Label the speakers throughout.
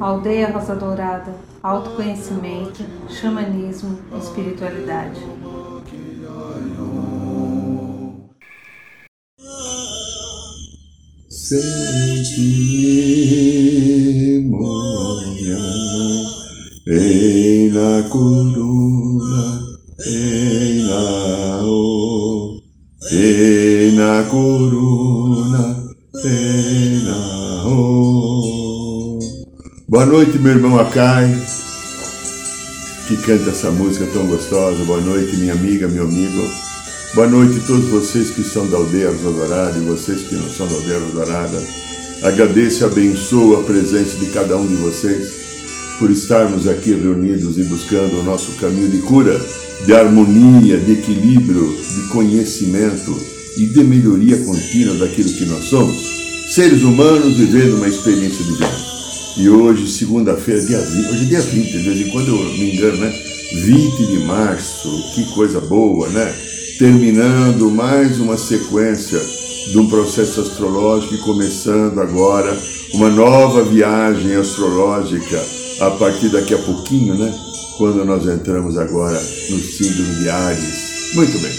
Speaker 1: Aldeia Rosa Dourada, autoconhecimento, xamanismo, espiritualidade.
Speaker 2: Sentimônia em la corona, em la o, em la corona, Boa noite, meu irmão Acai, que canta essa música tão gostosa. Boa noite, minha amiga, meu amigo. Boa noite a todos vocês que são da Aldeia Dourada e vocês que não são da Aldeia Dourada. Agradeço e abençoo a presença de cada um de vocês por estarmos aqui reunidos e buscando o nosso caminho de cura, de harmonia, de equilíbrio, de conhecimento e de melhoria contínua daquilo que nós somos, seres humanos vivendo uma experiência de vida. E hoje, segunda-feira, dia 20, hoje é dia 20, de vez em quando eu me engano, né? 20 de março, que coisa boa, né? Terminando mais uma sequência de um processo astrológico e começando agora uma nova viagem astrológica a partir daqui a pouquinho, né? Quando nós entramos agora no síndrome de Ares. Muito bem.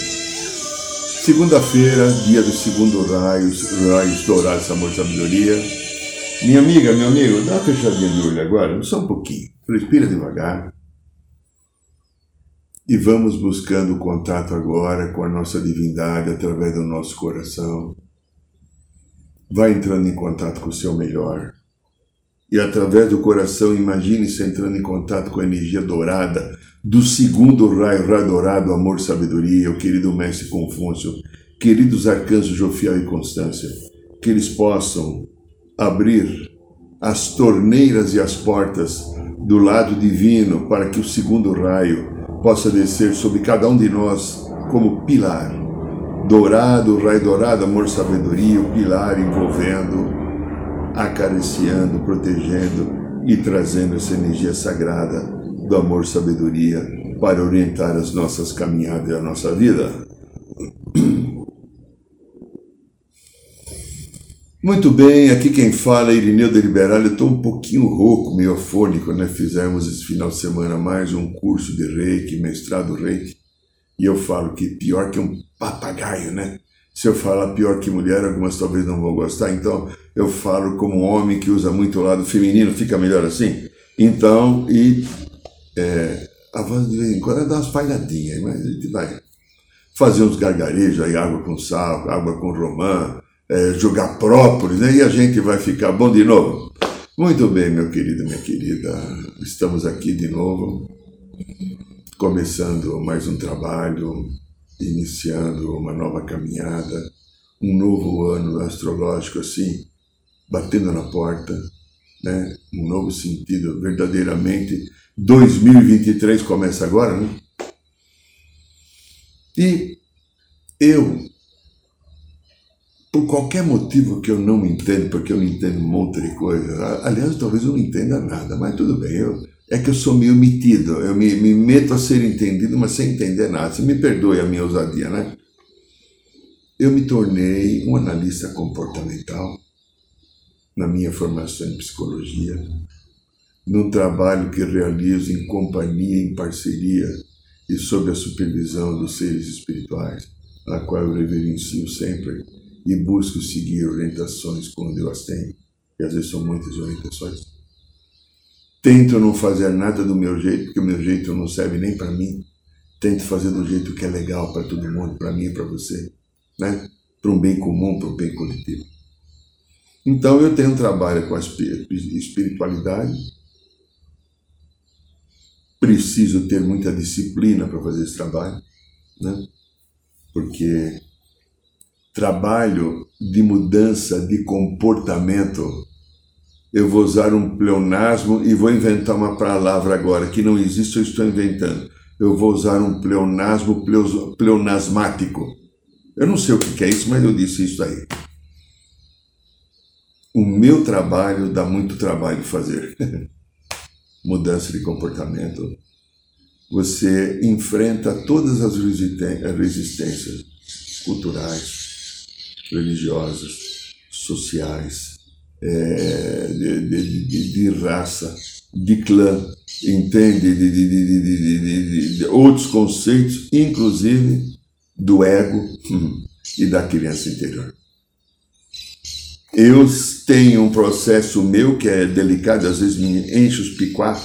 Speaker 2: Segunda-feira, dia do segundo raios, raios dourados, amor e sabedoria. Minha amiga, meu amigo, dá uma fechadinha de olho agora, só um pouquinho. Respira devagar. E vamos buscando contato agora com a nossa divindade através do nosso coração. Vai entrando em contato com o seu melhor e através do coração imagine-se entrando em contato com a energia dourada do segundo raio, raio dourado, amor, sabedoria, o querido mestre Confúcio, queridos arcanjos Jofiel e Constância, que eles possam abrir as torneiras e as portas do lado divino para que o segundo raio possa descer sobre cada um de nós como pilar. Dourado, raio dourado, amor, sabedoria, o pilar envolvendo acariciando, protegendo e trazendo essa energia sagrada do amor sabedoria para orientar as nossas caminhadas e a nossa vida. Muito bem, aqui quem fala é Irineu Deliberado. Eu estou um pouquinho rouco, meio afônico, né? Fizemos esse final de semana mais um curso de reiki, mestrado reiki. E eu falo que pior que um papagaio, né? Se eu falar pior que mulher, algumas talvez não vão gostar. Então, eu falo como homem que usa muito o lado feminino, fica melhor assim. Então, e é, a voz de vez em quando dá umas falhadinhas, mas a gente vai fazer uns gargarejos aí, água com sal, água com romã, é, jogar própolis, né? E a gente vai ficar bom de novo. Muito bem, meu querido, minha querida, estamos aqui de novo, começando mais um trabalho iniciando uma nova caminhada, um novo ano astrológico assim, batendo na porta, né? um novo sentido, verdadeiramente. 2023 começa agora, né? E eu, por qualquer motivo que eu não entendo, porque eu não entendo um monte de coisa, aliás, talvez eu não entenda nada, mas tudo bem, eu, é que eu sou meio metido, eu me, me meto a ser entendido, mas sem entender nada. Você me perdoe a minha ousadia, né? Eu me tornei um analista comportamental na minha formação em psicologia, num trabalho que realizo em companhia, em parceria e sob a supervisão dos seres espirituais, a qual eu reverencio sempre e busco seguir orientações quando eu as tenho, e às vezes são muitas orientações Tento não fazer nada do meu jeito, porque o meu jeito não serve nem para mim. Tento fazer do jeito que é legal para todo mundo, para mim e para você, né? Para um bem comum, para um bem coletivo. Então eu tenho um trabalho com a espiritualidade. Preciso ter muita disciplina para fazer esse trabalho, né? Porque trabalho de mudança de comportamento eu vou usar um pleonasmo e vou inventar uma palavra agora que não existe, eu estou inventando. Eu vou usar um pleonasmo pleonasmático. Eu não sei o que é isso, mas eu disse isso aí. O meu trabalho dá muito trabalho fazer. Mudança de comportamento. Você enfrenta todas as resistências culturais, religiosas, sociais, é, de, de, de, de, raça, de clã, entende? De, outros conceitos, inclusive do ego hum, e da criança interior. Eu tenho um processo meu que é delicado, às vezes me enche os picuá.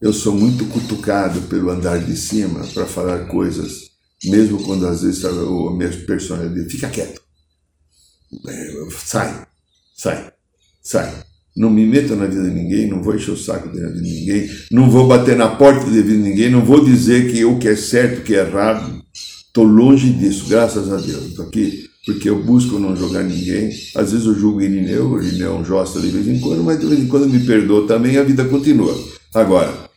Speaker 2: Eu sou muito cutucado pelo andar de cima para falar coisas, mesmo quando às vezes a minha personalidade fica quieto. É, sai, sai, sai. Não me meto na vida de ninguém, não vou encher o saco da vida de ninguém, não vou bater na porta da vida de ninguém, não vou dizer que o que é certo, o que é errado. Estou longe disso, graças a Deus. Estou aqui porque eu busco não jogar ninguém. Às vezes eu julgo Irineu, o Irineu é um josta de vez em quando, mas de vez em quando me perdoa também a vida continua. Agora,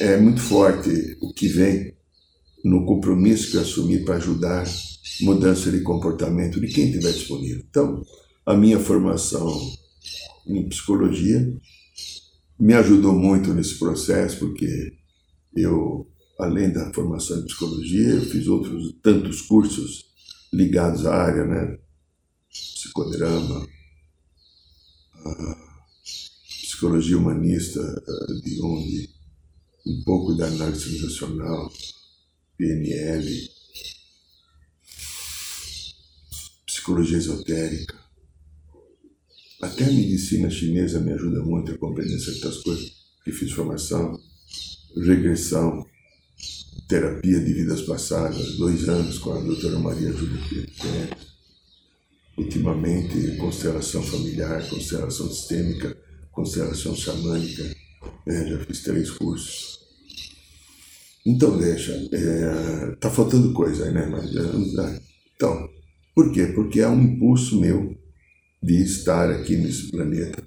Speaker 2: é muito forte o que vem no compromisso que eu assumi para ajudar mudança de comportamento de quem estiver disponível. Então, a minha formação em psicologia me ajudou muito nesse processo, porque eu, além da formação em psicologia, eu fiz outros tantos cursos ligados à área, né? Psicodrama, psicologia humanista, de Jung, um pouco da análise civilizacional, PNL, psicologia esotérica. Até a medicina chinesa me ajuda muito a compreender certas coisas, que fiz formação, regressão, terapia de vidas passadas, dois anos com a doutora Maria Júlia Pérez. Ultimamente, constelação familiar, constelação sistêmica, constelação xamânica. Né? Já fiz três cursos. Então, deixa. É, tá faltando coisa aí, né? Mas, é, então, por quê? Porque é um impulso meu de estar aqui nesse planeta,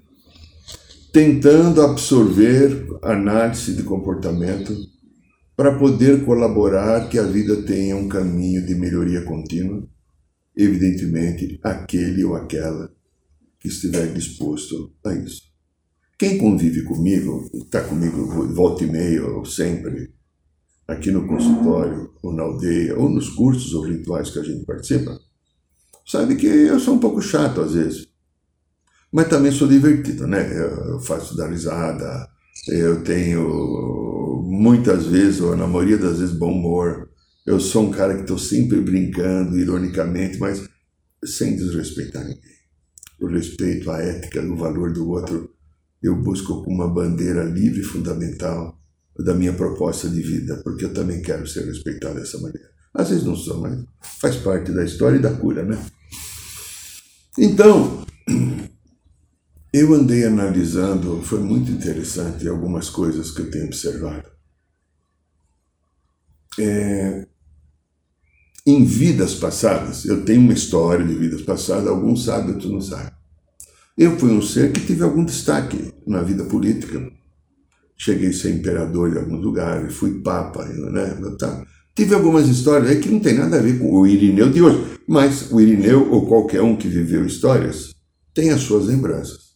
Speaker 2: tentando absorver análise de comportamento para poder colaborar que a vida tenha um caminho de melhoria contínua, evidentemente, aquele ou aquela que estiver disposto a isso. Quem convive comigo, está comigo volta e meia ou sempre, aqui no consultório, ou na aldeia, ou nos cursos ou rituais que a gente participa, sabe que eu sou um pouco chato às vezes. Mas também sou divertido, né? Eu faço dar risada, eu tenho muitas vezes, ou na maioria das vezes, bom humor. Eu sou um cara que estou sempre brincando, ironicamente, mas sem desrespeitar ninguém. O respeito, a ética, o valor do outro, eu busco com uma bandeira livre e fundamental da minha proposta de vida, porque eu também quero ser respeitado dessa maneira. Às vezes não sou, mas faz parte da história e da cura, né? Então, eu andei analisando, foi muito interessante algumas coisas que eu tenho observado. É, em vidas passadas, eu tenho uma história de vidas passadas, alguns sabem, outros não sabem. Eu fui um ser que tive algum destaque na vida política. Cheguei a ser imperador em alguns lugares, fui papa, né? Tá. Tive algumas histórias aí que não tem nada a ver com o Irineu de hoje, mas o Irineu ou qualquer um que viveu histórias tem as suas lembranças.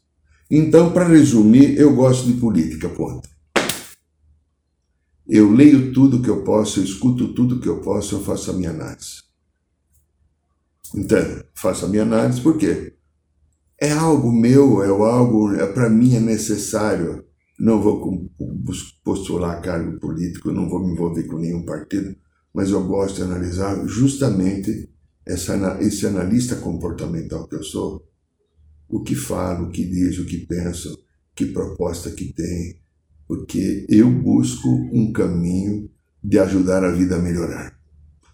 Speaker 2: Então, para resumir, eu gosto de política, ponto. Eu leio tudo que eu posso, eu escuto tudo que eu posso, eu faço a minha análise. Então, faço a minha análise por quê? É algo meu, é algo, é, para mim é necessário. Não vou postular cargo político, não vou me envolver com nenhum partido, mas eu gosto de analisar justamente essa, esse analista comportamental que eu sou, o que falo, o que diz, o que penso, que proposta que tem, porque eu busco um caminho de ajudar a vida a melhorar.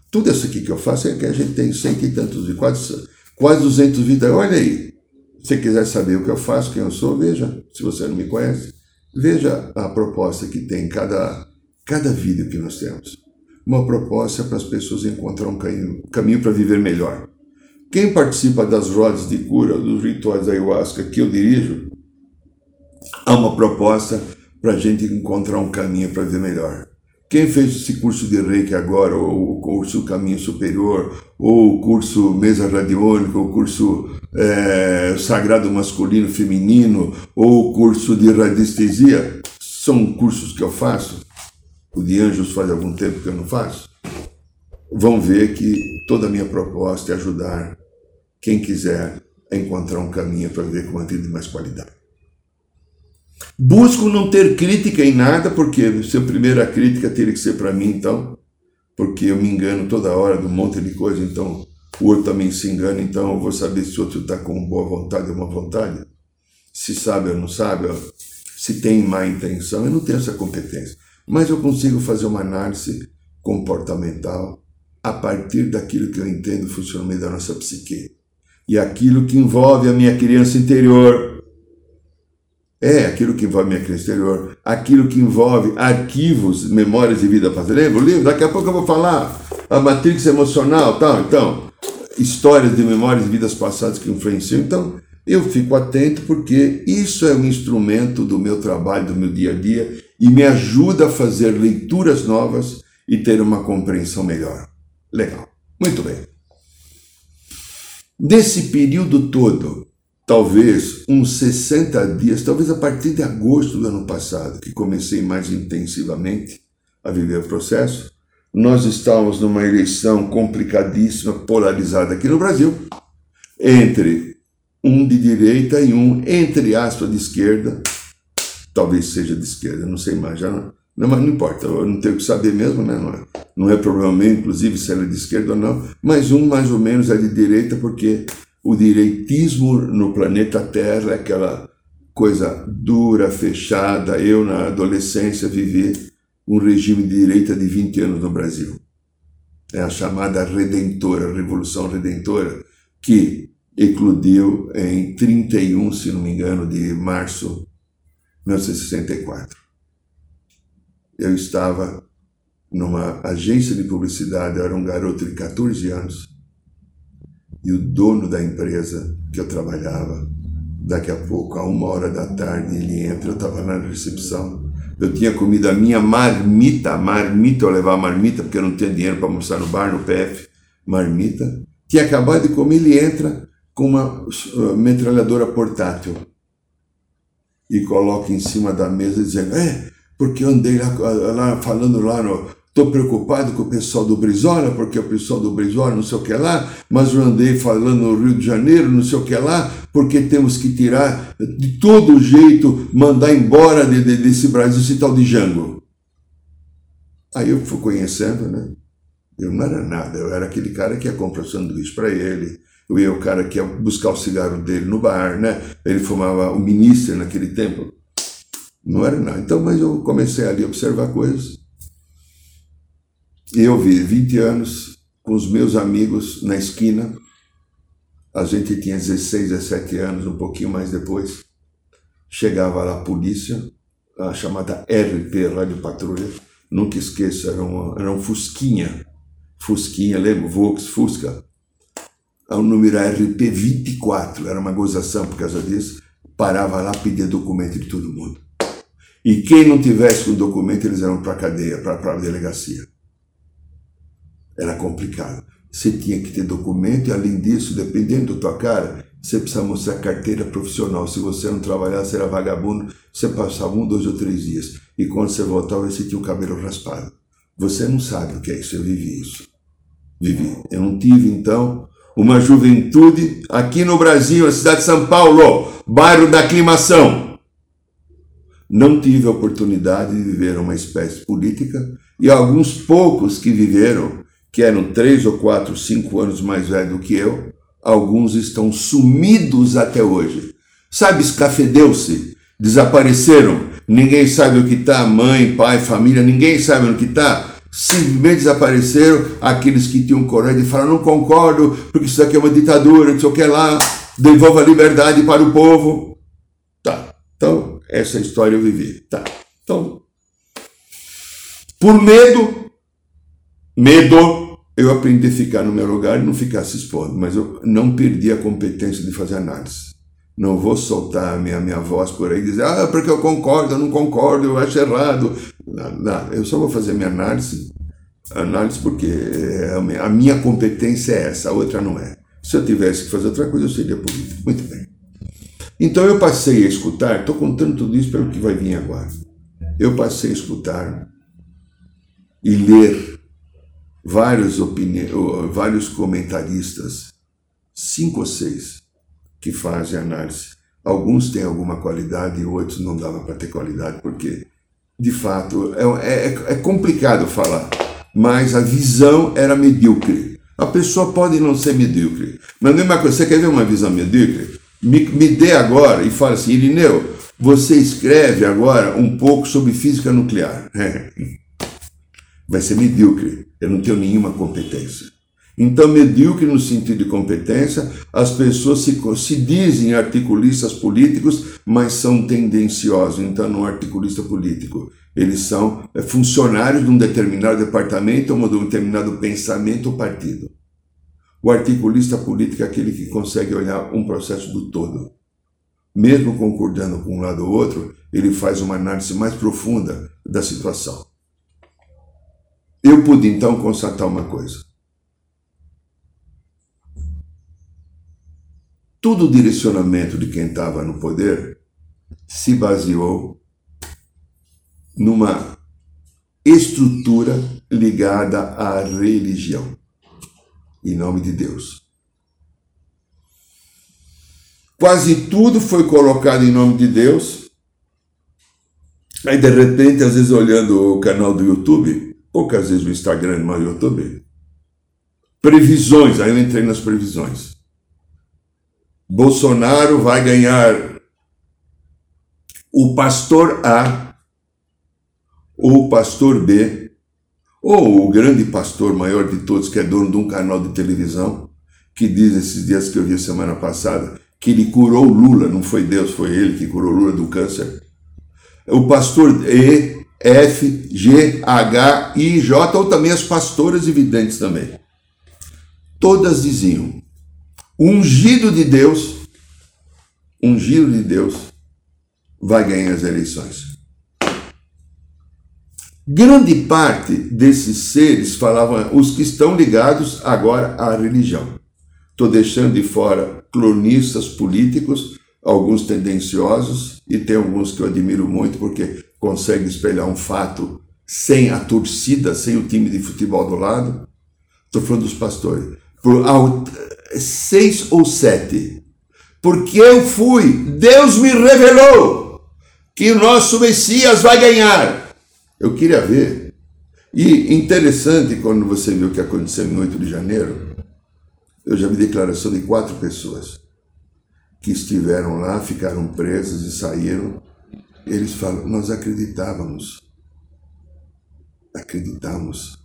Speaker 2: Tudo isso aqui que eu faço é que a gente tem cento e tantos, quase, quase 200 vidas. Olha aí, se você quiser saber o que eu faço, quem eu sou, veja, se você não me conhece, veja a proposta que tem cada, cada vídeo que nós temos. Uma proposta para as pessoas encontrar um caminho, caminho para viver melhor. Quem participa das rodas de cura, dos rituais da ayahuasca que eu dirijo, há uma proposta para a gente encontrar um caminho para ver melhor. Quem fez esse curso de Reiki agora, ou o curso Caminho Superior, ou o curso Mesa Radiônica, ou o curso é, Sagrado Masculino Feminino, ou o curso de Radiestesia, são cursos que eu faço. O de Anjos faz algum tempo que eu não faço. Vão ver que toda a minha proposta é ajudar quem quiser a encontrar um caminho para viver com uma vida de mais qualidade. Busco não ter crítica em nada, porque se a primeira crítica teria que ser para mim, então, porque eu me engano toda hora de um monte de coisa, então o outro também se engana, então eu vou saber se o outro está com boa vontade ou má vontade, se sabe ou não sabe, se tem má intenção, eu não tenho essa competência. Mas eu consigo fazer uma análise comportamental a partir daquilo que eu entendo o funcionamento da nossa psique. E aquilo que envolve a minha criança interior. É, aquilo que envolve a minha criança interior. Aquilo que envolve arquivos, memórias de vida passada. Lembra o livro? Daqui a pouco eu vou falar. A matrix emocional, tal. Então, histórias de memórias de vidas passadas que influenciam. Então, eu fico atento porque isso é um instrumento do meu trabalho, do meu dia a dia e me ajuda a fazer leituras novas e ter uma compreensão melhor. Legal. Muito bem. Nesse período todo, talvez uns 60 dias, talvez a partir de agosto do ano passado, que comecei mais intensivamente a viver o processo, nós estávamos numa eleição complicadíssima, polarizada aqui no Brasil, entre um de direita e um, entre aspas, de esquerda, talvez seja de esquerda, não sei mais, já não, não, mas não importa, eu não tenho que saber mesmo, né? Não é, não é problema meu, inclusive, se ela é de esquerda ou não, mas um mais ou menos é de direita, porque o direitismo no planeta Terra é aquela coisa dura, fechada. Eu, na adolescência, vivi um regime de direita de 20 anos no Brasil. É a chamada Redentora, Revolução Redentora, que eclodiu em 31, se não me engano, de março 1964 eu estava numa agência de publicidade, eu era um garoto de 14 anos, e o dono da empresa que eu trabalhava, daqui a pouco, a uma hora da tarde, ele entra, eu estava na recepção, eu tinha comido a minha marmita, marmita, eu levava marmita, porque eu não tinha dinheiro para almoçar no bar, no PF, marmita, tinha acabado de comer, ele entra com uma uh, metralhadora portátil e coloca em cima da mesa dizendo, é, porque eu andei lá, lá falando lá no. Estou preocupado com o pessoal do Brizola, porque o pessoal do Brizola não sei o que lá, mas eu andei falando no Rio de Janeiro, não sei o que lá, porque temos que tirar de todo jeito, mandar embora de, de, desse Brasil esse tal de Jango. Aí eu fui conhecendo, né? Eu não era nada, eu era aquele cara que ia comprar sanduíche para ele, eu ia o cara que ia buscar o cigarro dele no bar, né? Ele fumava o ministro naquele tempo. Não era nada. Então, mas eu comecei ali a observar coisas. E eu vi 20 anos com os meus amigos na esquina. A gente tinha 16, 17 anos, um pouquinho mais depois. Chegava lá a polícia, a chamada RP, Rádio Patrulha. Nunca esqueço, era, era um Fusquinha. Fusquinha, lembro? Vox, Fusca. O número RP 24, era uma gozação por causa disso. Parava lá, pedia documento de todo mundo. E quem não tivesse com documento, eles eram para a cadeia, para a delegacia. Era complicado. Você tinha que ter documento e, além disso, dependendo da tua cara, você precisa mostrar carteira profissional. Se você não trabalhar, você era vagabundo, você passava um, dois ou três dias. E quando você voltava, você tinha o cabelo raspado. Você não sabe o que é isso, eu vivi isso. Vivi. Eu não tive, então, uma juventude aqui no Brasil, na cidade de São Paulo, bairro da Aclimação não tive a oportunidade de viver uma espécie política e alguns poucos que viveram, que eram três ou quatro, cinco anos mais velhos do que eu, alguns estão sumidos até hoje. Sabe, escafedeu-se, desapareceram, ninguém sabe o que está, mãe, pai, família, ninguém sabe o que está. Simplesmente desapareceram aqueles que tinham coragem de falar: não concordo, porque isso aqui é uma ditadura, não sei o que lá, devolva a liberdade para o povo. Tá, então essa história eu vivi. Tá. Então, por medo, medo, eu aprendi a ficar no meu lugar e não ficar se expondo, mas eu não perdi a competência de fazer análise. Não vou soltar a minha, minha voz por aí e dizer, ah, porque eu concordo, eu não concordo, eu acho errado. Nada, eu só vou fazer minha análise, análise porque é a minha competência é essa, a outra não é. Se eu tivesse que fazer outra coisa, eu seria político. Muito bem. Então eu passei a escutar, estou contando tudo isso pelo que vai vir agora. Eu passei a escutar e ler vários, opini... vários comentaristas, cinco ou seis, que fazem análise. Alguns têm alguma qualidade e outros não dava para ter qualidade, porque, de fato, é, é, é complicado falar, mas a visão era medíocre. A pessoa pode não ser medíocre, mas não é uma coisa. Você quer ver uma visão medíocre? Me, me dê agora e fala assim, Irineu, você escreve agora um pouco sobre física nuclear. Vai ser medíocre. Eu não tenho nenhuma competência. Então, medíocre no sentido de competência, as pessoas se, se dizem articulistas políticos, mas são tendenciosos. Então, não é articulista político. Eles são é, funcionários de um determinado departamento ou de um determinado pensamento ou partido. O articulista político é aquele que consegue olhar um processo do todo. Mesmo concordando com um lado ou outro, ele faz uma análise mais profunda da situação. Eu pude então constatar uma coisa todo o direcionamento de quem estava no poder se baseou numa estrutura ligada à religião, em nome de Deus. Quase tudo foi colocado em nome de Deus. Aí, de repente, às vezes olhando o canal do YouTube, poucas vezes o Instagram, mas o YouTube, previsões, aí eu entrei nas previsões. Bolsonaro vai ganhar o pastor A ou o pastor B, ou o grande pastor maior de todos, que é dono de um canal de televisão, que diz esses dias que eu vi semana passada, que ele curou Lula, não foi Deus, foi ele que curou Lula do câncer. O pastor E, F, G, H, I, J, ou também as pastoras evidentes também. Todas diziam: ungido de Deus, ungido de Deus, vai ganhar as eleições. Grande parte desses seres falavam, os que estão ligados agora à religião. Estou deixando de fora cronistas políticos, alguns tendenciosos, e tem alguns que eu admiro muito porque conseguem espelhar um fato sem a torcida, sem o time de futebol do lado. Estou falando dos pastores. Por, seis ou sete. Porque eu fui, Deus me revelou que o nosso Messias vai ganhar. Eu queria ver. E interessante quando você viu o que aconteceu em 8 de janeiro, eu já vi declaração de quatro pessoas que estiveram lá, ficaram presas e saíram. Eles falam: Nós acreditávamos, acreditamos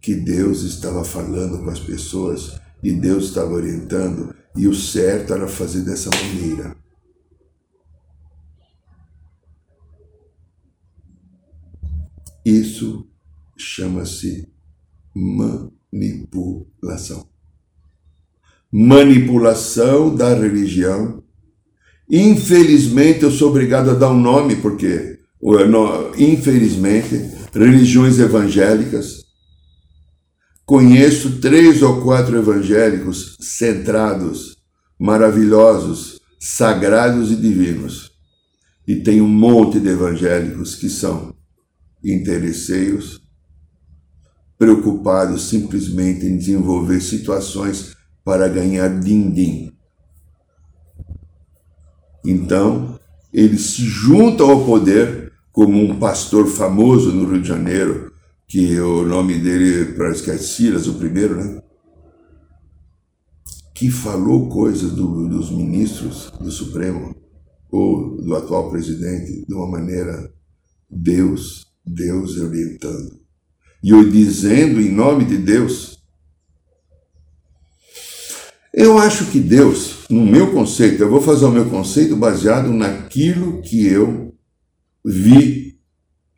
Speaker 2: que Deus estava falando com as pessoas e Deus estava orientando, e o certo era fazer dessa maneira. Isso chama-se manipulação. Manipulação da religião. Infelizmente, eu sou obrigado a dar um nome, porque, infelizmente, religiões evangélicas Conheço três ou quatro evangélicos centrados, maravilhosos, sagrados e divinos. E tem um monte de evangélicos que são interesseiros, preocupados simplesmente em desenvolver situações para ganhar din-din. Então, eles se juntam ao poder, como um pastor famoso no Rio de Janeiro, que o nome dele parece que é Silas, o primeiro, né? Que falou coisas do, dos ministros do Supremo ou do atual presidente de uma maneira Deus, Deus orientando. E eu dizendo em nome de Deus. Eu acho que Deus, no meu conceito, eu vou fazer o meu conceito baseado naquilo que eu vi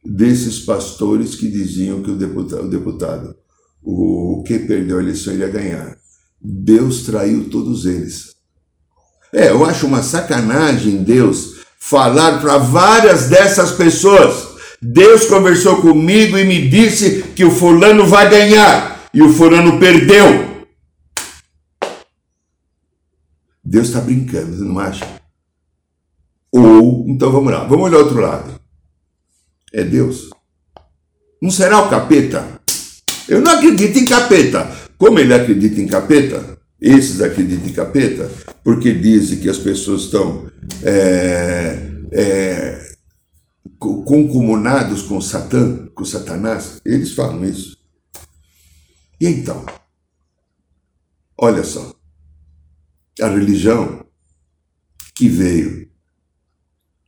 Speaker 2: desses pastores que diziam que o deputado, o, deputado, o que perdeu a eleição iria ganhar. Deus traiu todos eles. É, eu acho uma sacanagem Deus falar para várias dessas pessoas. Deus conversou comigo e me disse que o fulano vai ganhar e o fulano perdeu. Deus está brincando, você não acha? Ou, então vamos lá, vamos olhar outro lado é Deus. Não será o capeta? Eu não acredito em capeta. Como ele acredita em capeta, Esses acreditam em capeta porque dizem que as pessoas estão é, é, concomunados com Satã, com Satanás. Eles falam isso. E então? Olha só. A religião que veio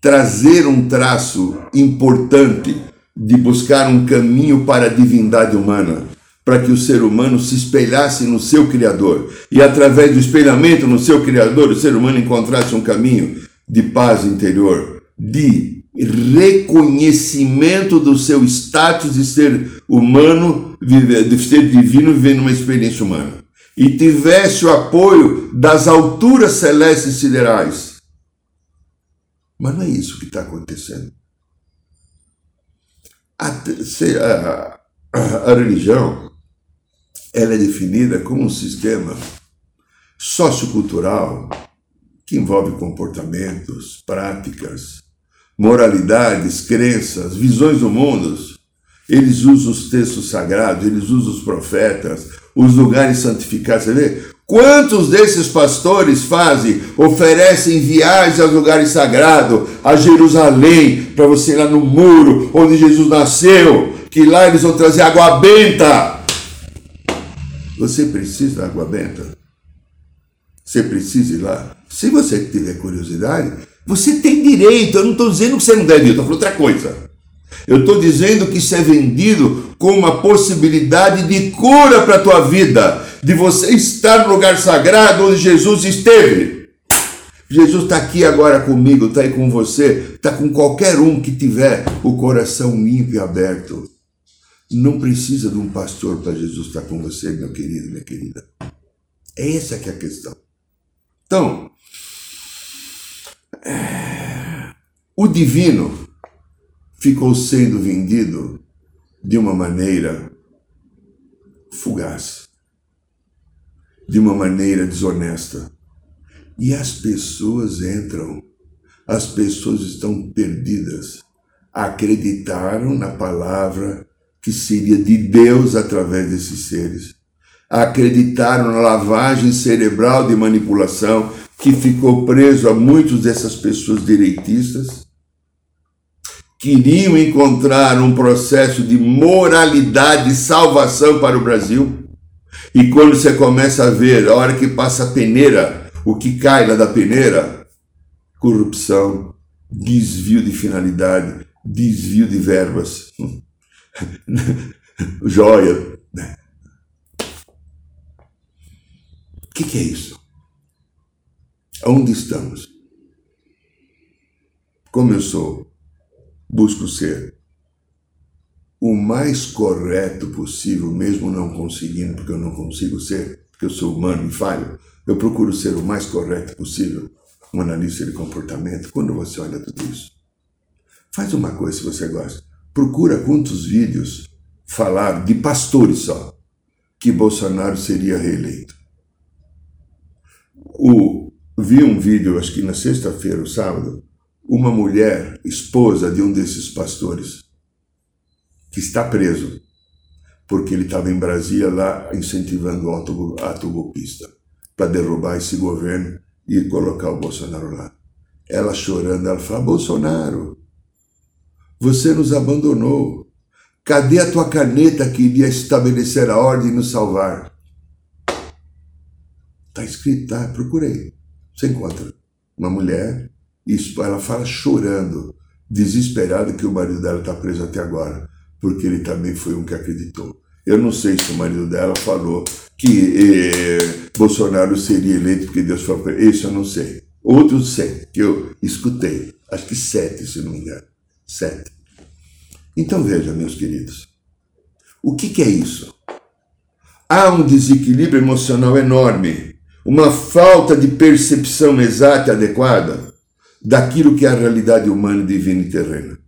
Speaker 2: trazer um traço importante de buscar um caminho para a divindade humana, para que o ser humano se espelhasse no seu Criador e, através do espelhamento no seu Criador, o ser humano encontrasse um caminho de paz interior, de reconhecimento do seu status de ser humano, de ser divino, vivendo uma experiência humana. E tivesse o apoio das alturas celestes siderais. Mas não é isso que está acontecendo. A, a, a, religião ela é definida como um sistema sociocultural que envolve comportamentos, práticas, moralidades, crenças, visões do mundo. Eles usam os textos sagrados, eles usam os profetas, os lugares santificados. Você vê? Quantos desses pastores fazem, oferecem viagens aos lugares sagrados, a Jerusalém, para você ir lá no muro onde Jesus nasceu, que lá eles vão trazer água benta você precisa da água benta? Você precisa ir lá? Se você tiver curiosidade, você tem direito. Eu não estou dizendo que você não deve ir, eu estou falando outra coisa. Eu estou dizendo que isso é vendido como uma possibilidade de cura para a tua vida, de você estar no lugar sagrado onde Jesus esteve. Jesus está aqui agora comigo, está aí com você, está com qualquer um que tiver o coração limpo e aberto. Não precisa de um pastor para Jesus estar com você, meu querido, minha querida. É essa que é a questão. Então, o divino ficou sendo vendido de uma maneira fugaz, de uma maneira desonesta. E as pessoas entram, as pessoas estão perdidas, acreditaram na palavra que seria de Deus através desses seres. Acreditaram na lavagem cerebral de manipulação que ficou preso a muitas dessas pessoas direitistas. Queriam encontrar um processo de moralidade e salvação para o Brasil. E quando você começa a ver, a hora que passa a peneira, o que cai lá da peneira, corrupção, desvio de finalidade, desvio de verbas. joia. Né? O que, que é isso? Onde estamos? Como eu sou, busco ser o mais correto possível, mesmo não conseguindo, porque eu não consigo ser, porque eu sou humano e falho. Eu procuro ser o mais correto possível, um analista de comportamento. Quando você olha tudo isso, faz uma coisa se você gosta Procura quantos vídeos falaram de pastores só que Bolsonaro seria reeleito. O, vi um vídeo, acho que na sexta-feira ou sábado, uma mulher, esposa de um desses pastores, que está preso, porque ele estava em Brasília lá incentivando o ato golpista para derrubar esse governo e colocar o Bolsonaro lá. Ela chorando, ela fala: Bolsonaro, você nos abandonou. Cadê a tua caneta que iria estabelecer a ordem e nos salvar? Está escrito, tá? Procurei. Você encontra uma mulher, isso, ela fala chorando, desesperada que o marido dela está preso até agora, porque ele também foi um que acreditou. Eu não sei se o marido dela falou que eh, Bolsonaro seria eleito porque Deus falou para ele. Isso eu não sei. Outros sei, que eu escutei. Acho que sete, se não me engano. Sete. Então veja, meus queridos, o que, que é isso? Há um desequilíbrio emocional enorme, uma falta de percepção exata e adequada daquilo que é a realidade humana, divina e terrena.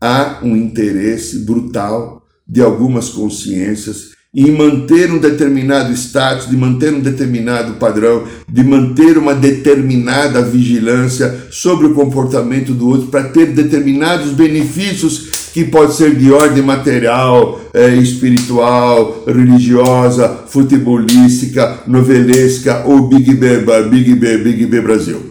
Speaker 2: Há um interesse brutal de algumas consciências em manter um determinado status, de manter um determinado padrão, de manter uma determinada vigilância sobre o comportamento do outro para ter determinados benefícios que pode ser de ordem material, é, espiritual, religiosa, futebolística, novelesca ou Big B, Big B, Big B Brasil.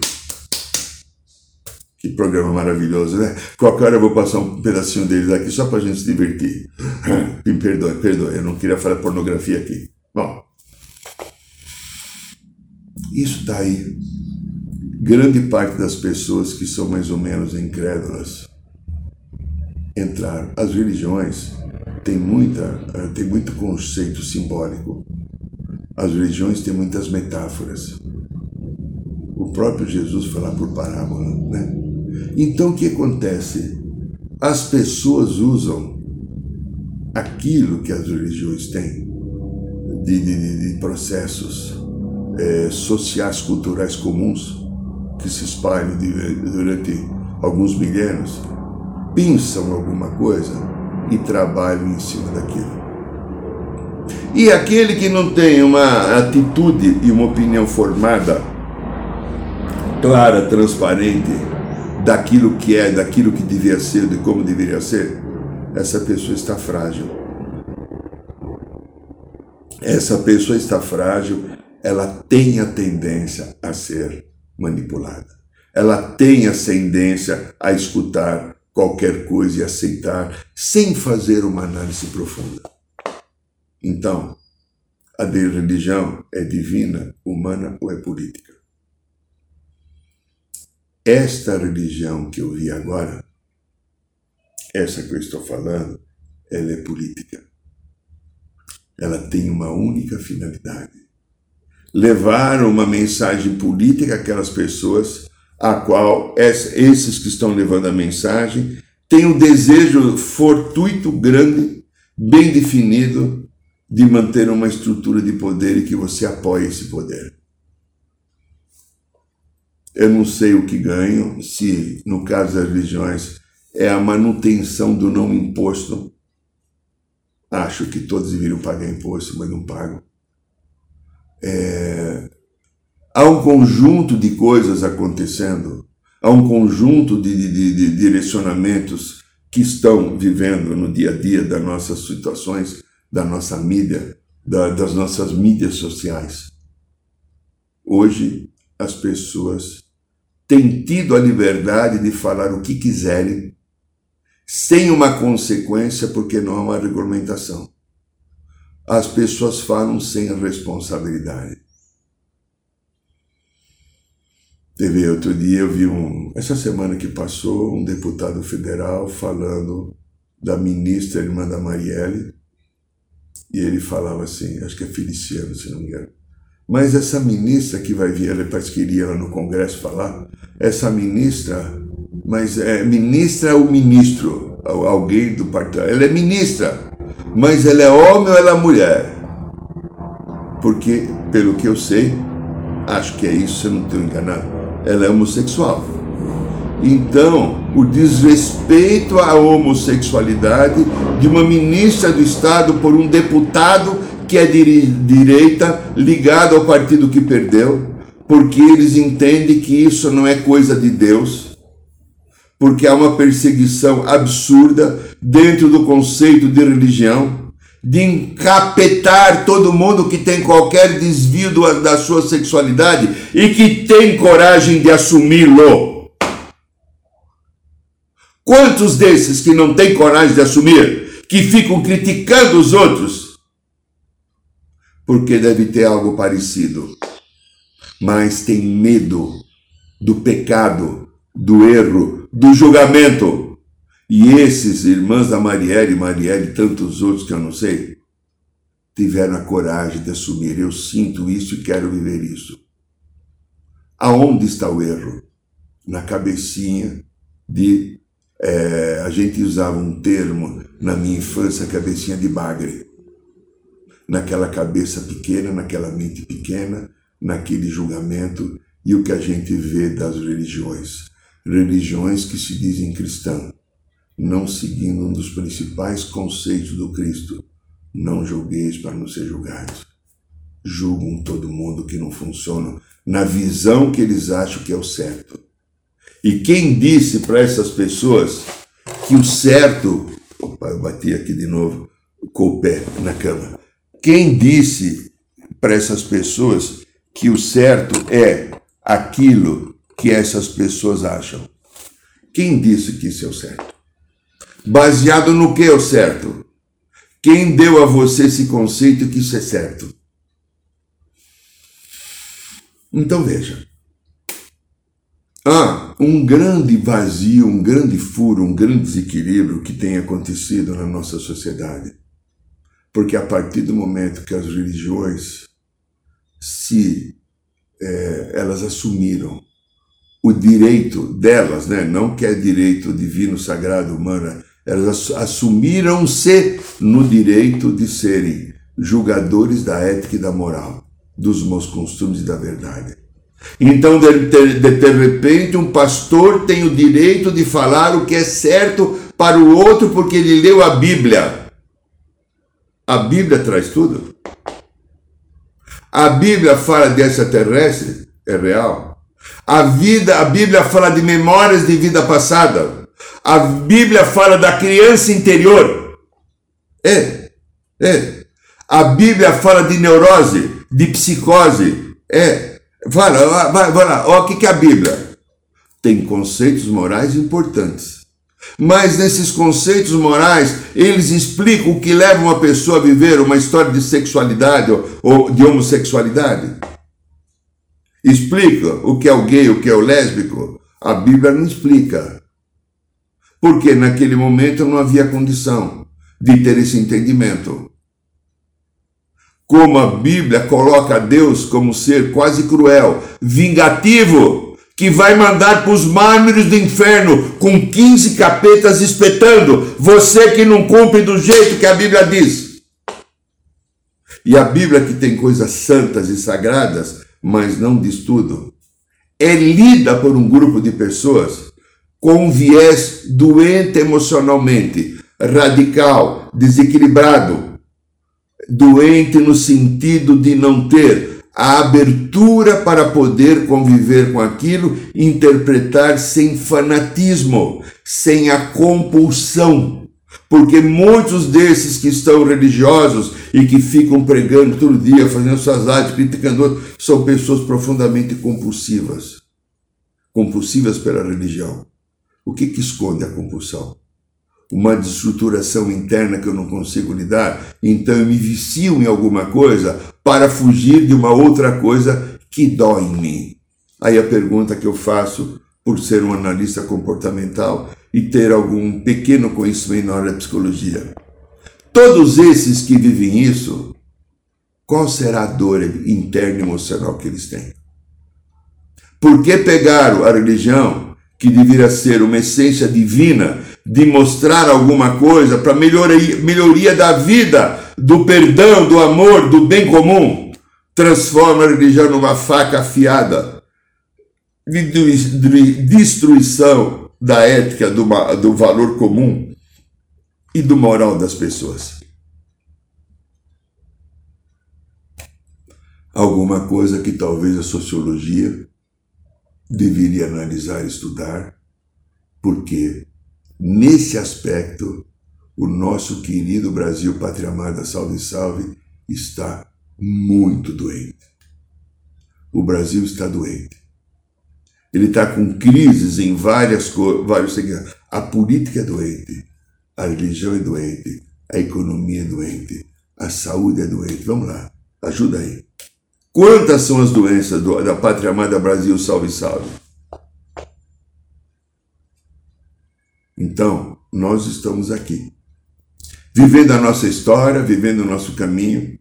Speaker 2: Que programa maravilhoso, né? Qualquer hora eu vou passar um pedacinho deles aqui só para a gente se divertir. Me perdoe, perdoe, eu não queria falar pornografia aqui. Bom, isso está aí. Grande parte das pessoas que são mais ou menos incrédulas entraram. As religiões têm, muita, eh, têm muito conceito simbólico. As religiões têm muitas metáforas. O próprio Jesus fala por parábola, né? Então o que acontece? As pessoas usam aquilo que as religiões têm de, de, de processos é, sociais, culturais comuns que se espalham durante alguns milênios, pensam alguma coisa e trabalham em cima daquilo. E aquele que não tem uma atitude e uma opinião formada, clara, transparente, daquilo que é, daquilo que devia ser, de como deveria ser, essa pessoa está frágil. Essa pessoa está frágil, ela tem a tendência a ser manipulada. Ela tem a tendência a escutar qualquer coisa e aceitar sem fazer uma análise profunda. Então, a religião é divina, humana ou é política? Esta religião que eu vi agora, essa que eu estou falando, ela é política. Ela tem uma única finalidade: levar uma mensagem política àquelas pessoas a qual esses que estão levando a mensagem têm um desejo fortuito, grande, bem definido de manter uma estrutura de poder e que você apoie esse poder. Eu não sei o que ganho, se no caso das religiões é a manutenção do não imposto. Acho que todos deveriam pagar imposto, mas não pagam. É... Há um conjunto de coisas acontecendo, há um conjunto de, de, de direcionamentos que estão vivendo no dia a dia das nossas situações, da nossa mídia, da, das nossas mídias sociais. Hoje, as pessoas têm tido a liberdade de falar o que quiserem, sem uma consequência, porque não há uma regulamentação. As pessoas falam sem responsabilidade. Teve outro dia, eu vi um. Essa semana que passou, um deputado federal falando da ministra irmã da Marielle, e ele falava assim, acho que é Feliciano, se não me engano mas essa ministra que vai vir, ela iria lá no Congresso falar, essa ministra, mas é ministra ou ministro, alguém do partido, ela é ministra, mas ela é homem ou ela é mulher? Porque, pelo que eu sei, acho que é isso, se eu não estou enganado, ela é homossexual. Então, o desrespeito à homossexualidade de uma ministra do Estado por um deputado que é de direita, ligado ao partido que perdeu, porque eles entendem que isso não é coisa de Deus, porque há uma perseguição absurda dentro do conceito de religião, de encapetar todo mundo que tem qualquer desvio da sua sexualidade e que tem coragem de assumi-lo. Quantos desses que não têm coragem de assumir, que ficam criticando os outros, porque deve ter algo parecido, mas tem medo do pecado, do erro, do julgamento. E esses irmãs da Marielle, Marielle e tantos outros que eu não sei, tiveram a coragem de assumir: eu sinto isso e quero viver isso. Aonde está o erro? Na cabecinha de. É, a gente usava um termo na minha infância, cabecinha de bagre naquela cabeça pequena, naquela mente pequena, naquele julgamento e o que a gente vê das religiões. Religiões que se dizem cristãs, não seguindo um dos principais conceitos do Cristo. Não julgueis para não ser julgados. Julgam todo mundo que não funciona na visão que eles acham que é o certo. E quem disse para essas pessoas que o certo Opa, eu bati aqui de novo com o pé na cama. Quem disse para essas pessoas que o certo é aquilo que essas pessoas acham? Quem disse que isso é o certo? Baseado no que é o certo? Quem deu a você esse conceito que isso é certo? Então veja. Há um grande vazio, um grande furo, um grande desequilíbrio que tem acontecido na nossa sociedade. Porque a partir do momento que as religiões se é, elas assumiram o direito delas, né? não que é direito divino, sagrado, humano, elas assumiram-se no direito de serem julgadores da ética e da moral, dos bons costumes e da verdade. Então, de, de, de, repente, um pastor tem o direito de falar o que é certo para o outro porque ele leu a Bíblia. A Bíblia traz tudo. A Bíblia fala de extraterrestre, é real. A vida, a Bíblia fala de memórias de vida passada. A Bíblia fala da criança interior. É, é. A Bíblia fala de neurose, de psicose. É. Fala, vai, vai lá. O que, que é a Bíblia. Tem conceitos morais importantes. Mas nesses conceitos morais, eles explicam o que leva uma pessoa a viver uma história de sexualidade ou de homossexualidade. Explica o que é o gay, o que é o lésbico. A Bíblia não explica. Porque naquele momento não havia condição de ter esse entendimento. Como a Bíblia coloca Deus como ser quase cruel, vingativo, que vai mandar para os mármores do inferno com 15 capetas espetando. Você que não cumpre do jeito que a Bíblia diz. E a Bíblia que tem coisas santas e sagradas, mas não diz tudo, é lida por um grupo de pessoas com um viés doente emocionalmente, radical, desequilibrado, doente no sentido de não ter a abertura para poder conviver com aquilo, interpretar sem fanatismo, sem a compulsão. Porque muitos desses que estão religiosos e que ficam pregando todo dia, fazendo suas artes, criticando outros, são pessoas profundamente compulsivas. Compulsivas pela religião. O que, que esconde a compulsão? Uma destruturação interna que eu não consigo lidar, então eu me vicio em alguma coisa para fugir de uma outra coisa que dói em mim. Aí a pergunta que eu faço, por ser um analista comportamental e ter algum pequeno conhecimento na área da psicologia, todos esses que vivem isso, qual será a dor interna emocional que eles têm? Por que pegaram a religião, que deveria ser uma essência divina, de mostrar alguma coisa para melhoria, melhoria da vida, do perdão, do amor, do bem comum, transforma a religião numa faca afiada de destruição da ética, do, do valor comum e do moral das pessoas. Alguma coisa que talvez a sociologia deveria analisar estudar, porque Nesse aspecto, o nosso querido Brasil, pátria amada, salve, salve, está muito doente. O Brasil está doente. Ele está com crises em várias vários. A política é doente, a religião é doente, a economia é doente, a saúde é doente. Vamos lá, ajuda aí. Quantas são as doenças do, da pátria amada Brasil, salve, salve? Então, nós estamos aqui, vivendo a nossa história, vivendo o nosso caminho,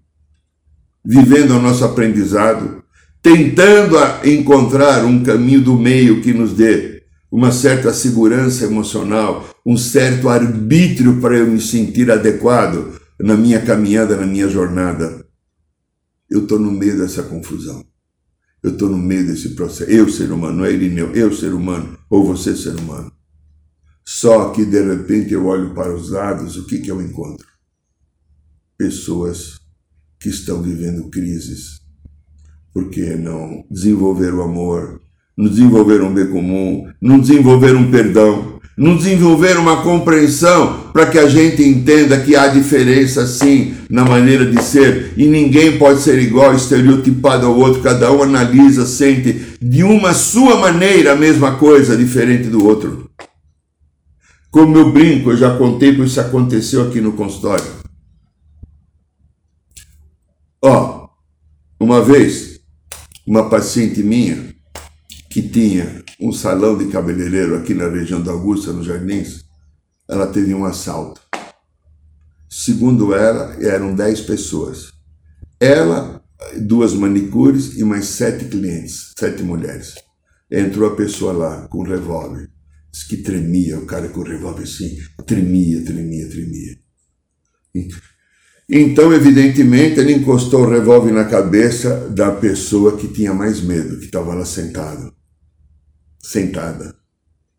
Speaker 2: vivendo o nosso aprendizado, tentando encontrar um caminho do meio que nos dê uma certa segurança emocional, um certo arbítrio para eu me sentir adequado na minha caminhada, na minha jornada. Eu estou no meio dessa confusão. Eu estou no meio desse processo. Eu, ser humano, não é Irineu, eu, ser humano, ou você, ser humano. Só que de repente eu olho para os lados, o que, que eu encontro? Pessoas que estão vivendo crises, porque não desenvolveram amor, não desenvolveram um bem comum, não desenvolveram um perdão, não desenvolveram uma compreensão para que a gente entenda que há diferença sim na maneira de ser e ninguém pode ser igual, estereotipado ao outro, cada um analisa, sente de uma sua maneira a mesma coisa, diferente do outro. Como eu brinco, eu já contei porque isso aconteceu aqui no consultório. Ó, uma vez, uma paciente minha que tinha um salão de cabeleireiro aqui na região da Augusta, nos Jardins, ela teve um assalto. Segundo ela, eram 10 pessoas. Ela, duas manicures e mais sete clientes, sete mulheres. Entrou a pessoa lá com um revólver. Que tremia, o cara com o revólver assim, tremia, tremia, tremia. Então, evidentemente, ele encostou o revólver na cabeça da pessoa que tinha mais medo, que estava lá sentado sentada.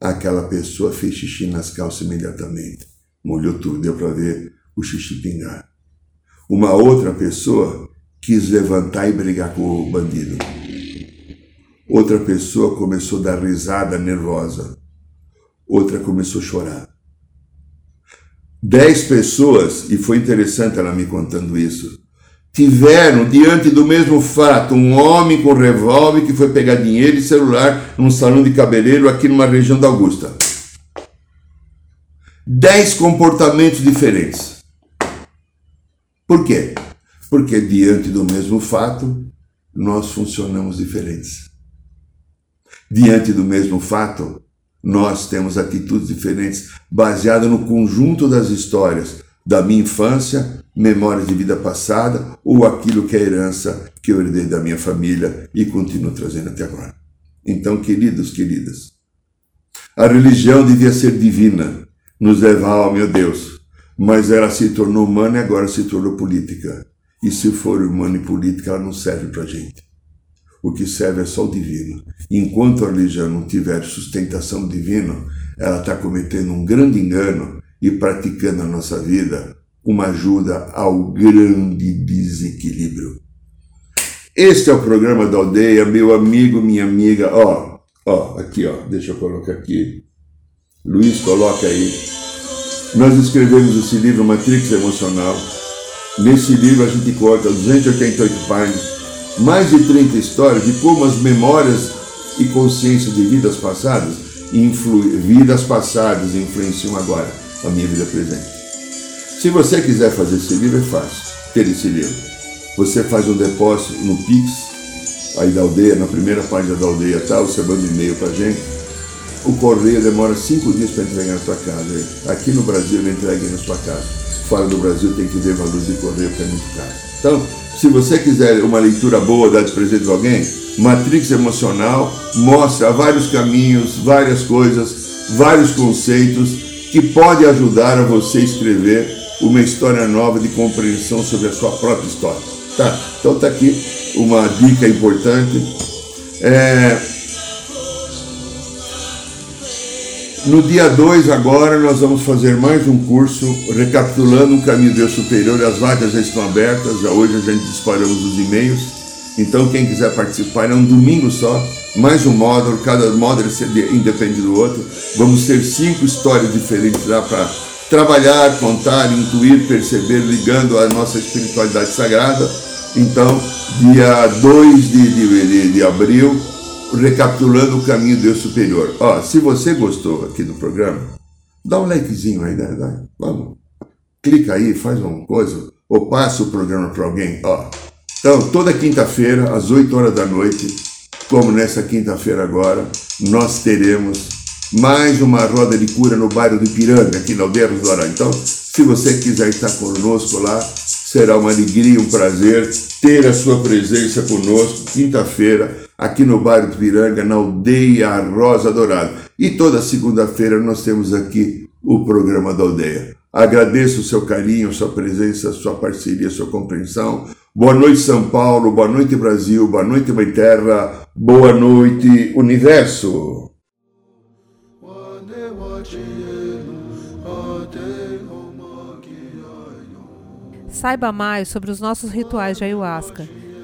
Speaker 2: Aquela pessoa fez xixi nas calças imediatamente. Molhou tudo, deu para ver o xixi pingar. Uma outra pessoa quis levantar e brigar com o bandido. Outra pessoa começou a dar risada nervosa. Outra começou a chorar. Dez pessoas, e foi interessante ela me contando isso, tiveram diante do mesmo fato um homem com revólver que foi pegar dinheiro e celular num salão de cabeleireiro aqui numa região da Augusta. Dez comportamentos diferentes. Por quê? Porque diante do mesmo fato nós funcionamos diferentes. Diante do mesmo fato, nós temos atitudes diferentes baseadas no conjunto das histórias da minha infância, memórias de vida passada ou aquilo que é herança que eu herdei da minha família e continuo trazendo até agora. Então, queridos, queridas, a religião devia ser divina, nos levar ao meu Deus, mas ela se tornou humana e agora se tornou política. E se for humana e política, ela não serve para gente. O que serve é só o divino. Enquanto a religião não tiver sustentação divina, ela está cometendo um grande engano e praticando na nossa vida uma ajuda ao grande desequilíbrio. Este é o programa da aldeia, meu amigo, minha amiga. Ó, ó, aqui, ó, deixa eu colocar aqui. Luiz, coloca aí. Nós escrevemos esse livro Matrix Emocional. Nesse livro a gente conta 288 páginas, mais de 30 histórias de como as memórias e consciência de vidas passadas, vidas passadas influenciam agora a minha vida presente. Se você quiser fazer esse livro, é fácil ter esse livro. Você faz um depósito no Pix, aí da aldeia, na primeira página da aldeia, tá? Você manda um e-mail pra gente. O correio demora cinco dias para entregar na sua casa. Aqui no Brasil ele entrega na sua casa. Fora do Brasil tem que ver valor de correio, que é muito caro. Então, se você quiser uma leitura boa, dar de presente a alguém, Matrix Emocional mostra vários caminhos, várias coisas, vários conceitos que pode ajudar a você escrever uma história nova de compreensão sobre a sua própria história. Tá? Então tá aqui uma dica importante. É... No dia 2 agora nós vamos fazer mais um curso recapitulando um caminho de Deus superior. As vagas já estão abertas, já hoje a gente disparamos os e-mails. Então quem quiser participar é um domingo só, mais um módulo, cada módulo independe do outro. Vamos ter cinco histórias diferentes lá para trabalhar, contar, intuir, perceber, ligando a nossa espiritualidade sagrada. Então, dia 2 de, de, de, de abril, recapitulando o caminho do Deus superior. Ó, se você gostou aqui do programa, dá um likezinho aí, né? Vamos. Clica aí, faz uma coisa, ou passa o programa para alguém. Ó. Então, toda quinta-feira, às 8 horas da noite, como nessa quinta-feira agora, nós teremos mais uma roda de cura no bairro do Ipiranga, aqui na Aldeia do Dorá. Então, se você quiser estar conosco lá, será uma alegria, um prazer ter a sua presença conosco, quinta-feira, aqui no bairro do Ipiranga, na Aldeia Rosa Dourada. E toda segunda-feira nós temos aqui o programa da Aldeia. Agradeço o seu carinho, sua presença, sua parceria, sua compreensão. Boa noite, São Paulo. Boa noite, Brasil. Boa noite, Mãe Terra. Boa noite, Universo.
Speaker 1: Saiba mais sobre os nossos rituais de ayahuasca,